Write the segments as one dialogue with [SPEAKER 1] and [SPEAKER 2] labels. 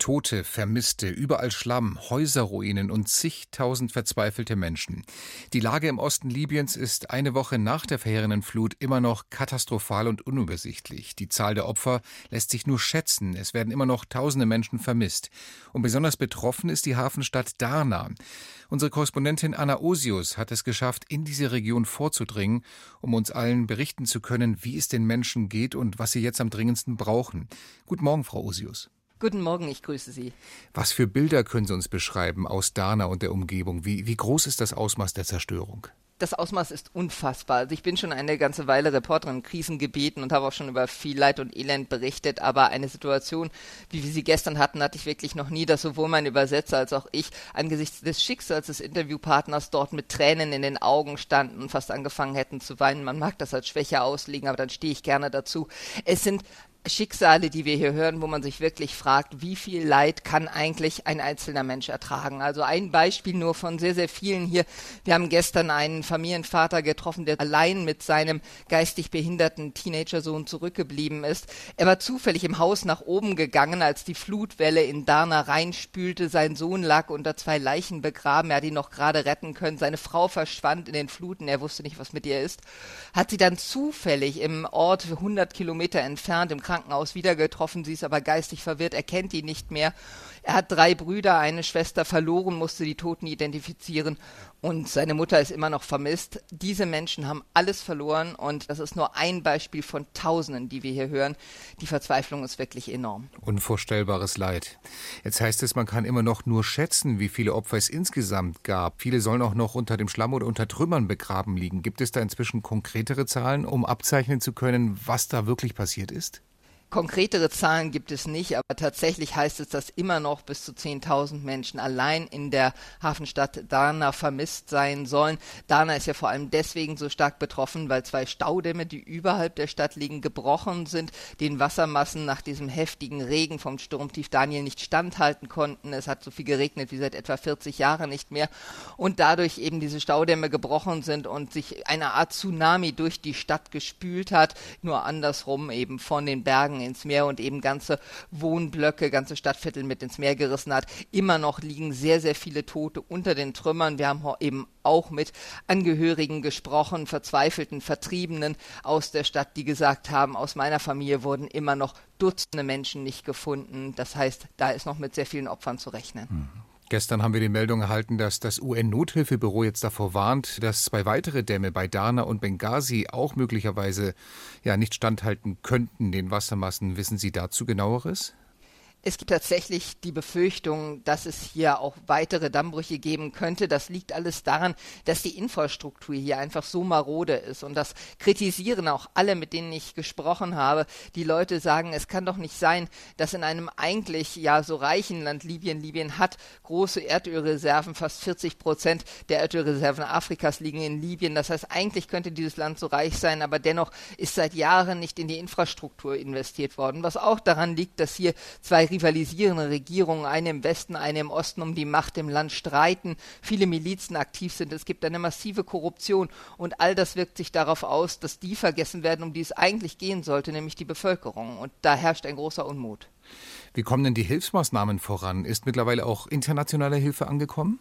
[SPEAKER 1] Tote, Vermisste, überall Schlamm, Häuserruinen und zigtausend verzweifelte Menschen. Die Lage im Osten Libyens ist eine Woche nach der verheerenden Flut immer noch katastrophal und unübersichtlich. Die Zahl der Opfer lässt sich nur schätzen. Es werden immer noch tausende Menschen vermisst. Und besonders betroffen ist die Hafenstadt Darna. Unsere Korrespondentin Anna Osius hat es geschafft, in diese Region vorzudringen, um uns allen berichten zu können, wie es den Menschen geht und was sie jetzt am dringendsten brauchen. Guten Morgen, Frau Osius.
[SPEAKER 2] Guten Morgen, ich grüße Sie.
[SPEAKER 1] Was für Bilder können Sie uns beschreiben aus Dana und der Umgebung? Wie, wie groß ist das Ausmaß der Zerstörung?
[SPEAKER 2] das Ausmaß ist unfassbar. Also ich bin schon eine ganze Weile Reporterin in Krisengebieten und habe auch schon über viel Leid und Elend berichtet, aber eine Situation, wie wir sie gestern hatten, hatte ich wirklich noch nie, dass sowohl mein Übersetzer als auch ich angesichts des Schicksals des Interviewpartners dort mit Tränen in den Augen standen und fast angefangen hätten zu weinen. Man mag das als Schwäche auslegen, aber dann stehe ich gerne dazu. Es sind Schicksale, die wir hier hören, wo man sich wirklich fragt, wie viel Leid kann eigentlich ein einzelner Mensch ertragen. Also ein Beispiel nur von sehr, sehr vielen hier. Wir haben gestern einen Familienvater getroffen, der allein mit seinem geistig behinderten Teenagersohn zurückgeblieben ist. Er war zufällig im Haus nach oben gegangen, als die Flutwelle in Darna reinspülte. Sein Sohn lag unter zwei Leichen begraben. Er hat ihn noch gerade retten können. Seine Frau verschwand in den Fluten. Er wusste nicht, was mit ihr ist. Hat sie dann zufällig im Ort 100 Kilometer entfernt im Krankenhaus wieder getroffen. Sie ist aber geistig verwirrt, er kennt ihn nicht mehr. Er hat drei Brüder, eine Schwester verloren, musste die Toten identifizieren und seine Mutter ist immer noch vermisst. Diese Menschen haben alles verloren und das ist nur ein Beispiel von Tausenden, die wir hier hören. Die Verzweiflung ist wirklich enorm.
[SPEAKER 1] Unvorstellbares Leid. Jetzt heißt es, man kann immer noch nur schätzen, wie viele Opfer es insgesamt gab. Viele sollen auch noch unter dem Schlamm oder unter Trümmern begraben liegen. Gibt es da inzwischen konkretere Zahlen, um abzeichnen zu können, was da wirklich passiert ist?
[SPEAKER 2] Konkretere Zahlen gibt es nicht, aber tatsächlich heißt es, dass immer noch bis zu 10.000 Menschen allein in der Hafenstadt Dana vermisst sein sollen. Dana ist ja vor allem deswegen so stark betroffen, weil zwei Staudämme, die überhalb der Stadt liegen, gebrochen sind, den Wassermassen nach diesem heftigen Regen vom Sturmtief Daniel nicht standhalten konnten. Es hat so viel geregnet wie seit etwa 40 Jahren nicht mehr und dadurch eben diese Staudämme gebrochen sind und sich eine Art Tsunami durch die Stadt gespült hat, nur andersrum eben von den Bergen ins Meer und eben ganze Wohnblöcke, ganze Stadtviertel mit ins Meer gerissen hat. Immer noch liegen sehr, sehr viele Tote unter den Trümmern. Wir haben eben auch mit Angehörigen gesprochen, verzweifelten Vertriebenen aus der Stadt, die gesagt haben, aus meiner Familie wurden immer noch Dutzende Menschen nicht gefunden. Das heißt, da ist noch mit sehr vielen Opfern zu rechnen.
[SPEAKER 1] Mhm. Gestern haben wir die Meldung erhalten, dass das UN-Nothilfebüro jetzt davor warnt, dass zwei weitere Dämme bei Dana und Benghazi auch möglicherweise ja nicht standhalten könnten den Wassermassen. Wissen Sie dazu genaueres?
[SPEAKER 2] Es gibt tatsächlich die Befürchtung, dass es hier auch weitere Dammbrüche geben könnte. Das liegt alles daran, dass die Infrastruktur hier einfach so marode ist. Und das kritisieren auch alle, mit denen ich gesprochen habe. Die Leute sagen, es kann doch nicht sein, dass in einem eigentlich ja so reichen Land Libyen, Libyen hat große Erdölreserven, fast 40 Prozent der Erdölreserven Afrikas liegen in Libyen. Das heißt, eigentlich könnte dieses Land so reich sein, aber dennoch ist seit Jahren nicht in die Infrastruktur investiert worden. Was auch daran liegt, dass hier zwei rivalisierende Regierungen, eine im Westen, eine im Osten, um die Macht im Land streiten, viele Milizen aktiv sind, es gibt eine massive Korruption und all das wirkt sich darauf aus, dass die vergessen werden, um die es eigentlich gehen sollte, nämlich die Bevölkerung. Und da herrscht ein großer Unmut.
[SPEAKER 1] Wie kommen denn die Hilfsmaßnahmen voran? Ist mittlerweile auch internationale Hilfe angekommen?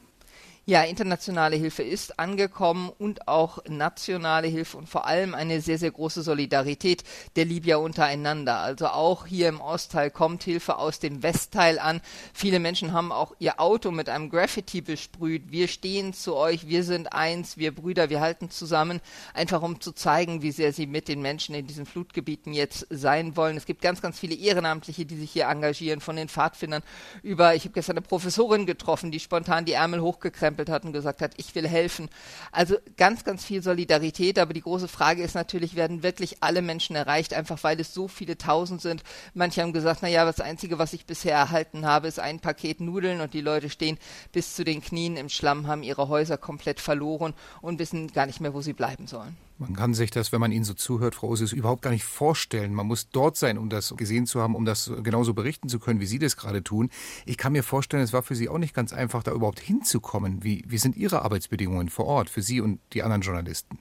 [SPEAKER 2] Ja, internationale Hilfe ist angekommen und auch nationale Hilfe und vor allem eine sehr, sehr große Solidarität der Libyer untereinander. Also auch hier im Ostteil kommt Hilfe aus dem Westteil an. Viele Menschen haben auch ihr Auto mit einem Graffiti besprüht. Wir stehen zu euch, wir sind eins, wir Brüder, wir halten zusammen, einfach um zu zeigen, wie sehr sie mit den Menschen in diesen Flutgebieten jetzt sein wollen. Es gibt ganz, ganz viele Ehrenamtliche, die sich hier engagieren, von den Pfadfindern über, ich habe gestern eine Professorin getroffen, die spontan die Ärmel hochgekrempelt gekrempelt hat und gesagt hat, ich will helfen. Also ganz, ganz viel Solidarität, aber die große Frage ist natürlich, werden wirklich alle Menschen erreicht, einfach weil es so viele Tausend sind. Manche haben gesagt, naja, das Einzige, was ich bisher erhalten habe, ist ein Paket Nudeln und die Leute stehen bis zu den Knien im Schlamm, haben ihre Häuser komplett verloren und wissen gar nicht mehr, wo sie bleiben sollen.
[SPEAKER 1] Man kann sich das, wenn man Ihnen so zuhört, Frau Osius, überhaupt gar nicht vorstellen. Man muss dort sein, um das gesehen zu haben, um das genauso berichten zu können, wie Sie das gerade tun. Ich kann mir vorstellen, es war für Sie auch nicht ganz einfach, da überhaupt hinzukommen. Wie, wie sind Ihre Arbeitsbedingungen vor Ort für Sie und die anderen Journalisten?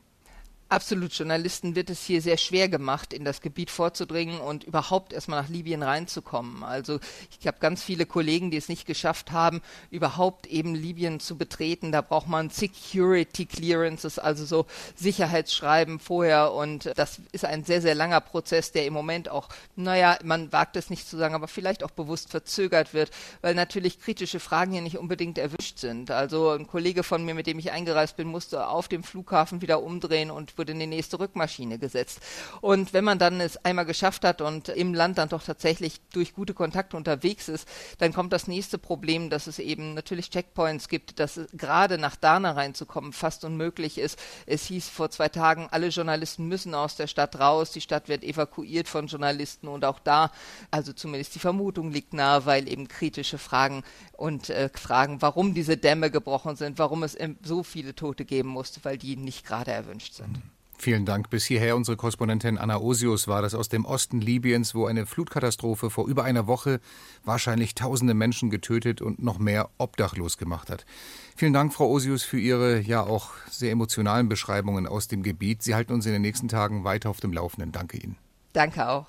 [SPEAKER 2] Absolut, Journalisten wird es hier sehr schwer gemacht, in das Gebiet vorzudringen und überhaupt erstmal nach Libyen reinzukommen. Also ich habe ganz viele Kollegen, die es nicht geschafft haben, überhaupt eben Libyen zu betreten. Da braucht man Security Clearances, also so Sicherheitsschreiben vorher und das ist ein sehr, sehr langer Prozess, der im Moment auch, naja, man wagt es nicht zu sagen, aber vielleicht auch bewusst verzögert wird, weil natürlich kritische Fragen hier nicht unbedingt erwischt sind. Also ein Kollege von mir, mit dem ich eingereist bin, musste auf dem Flughafen wieder umdrehen und wurde in die nächste Rückmaschine gesetzt. Und wenn man dann es einmal geschafft hat und im Land dann doch tatsächlich durch gute Kontakte unterwegs ist, dann kommt das nächste Problem, dass es eben natürlich Checkpoints gibt, dass gerade nach Dana reinzukommen fast unmöglich ist. Es hieß vor zwei Tagen, alle Journalisten müssen aus der Stadt raus, die Stadt wird evakuiert von Journalisten und auch da, also zumindest die Vermutung liegt nahe, weil eben kritische Fragen und äh, Fragen, warum diese Dämme gebrochen sind, warum es so viele Tote geben musste, weil die nicht gerade erwünscht sind.
[SPEAKER 1] Vielen Dank. Bis hierher unsere Korrespondentin Anna Osius war das aus dem Osten Libyens, wo eine Flutkatastrophe vor über einer Woche wahrscheinlich tausende Menschen getötet und noch mehr obdachlos gemacht hat. Vielen Dank, Frau Osius, für Ihre ja auch sehr emotionalen Beschreibungen aus dem Gebiet. Sie halten uns in den nächsten Tagen weiter auf dem Laufenden. Danke Ihnen.
[SPEAKER 2] Danke auch.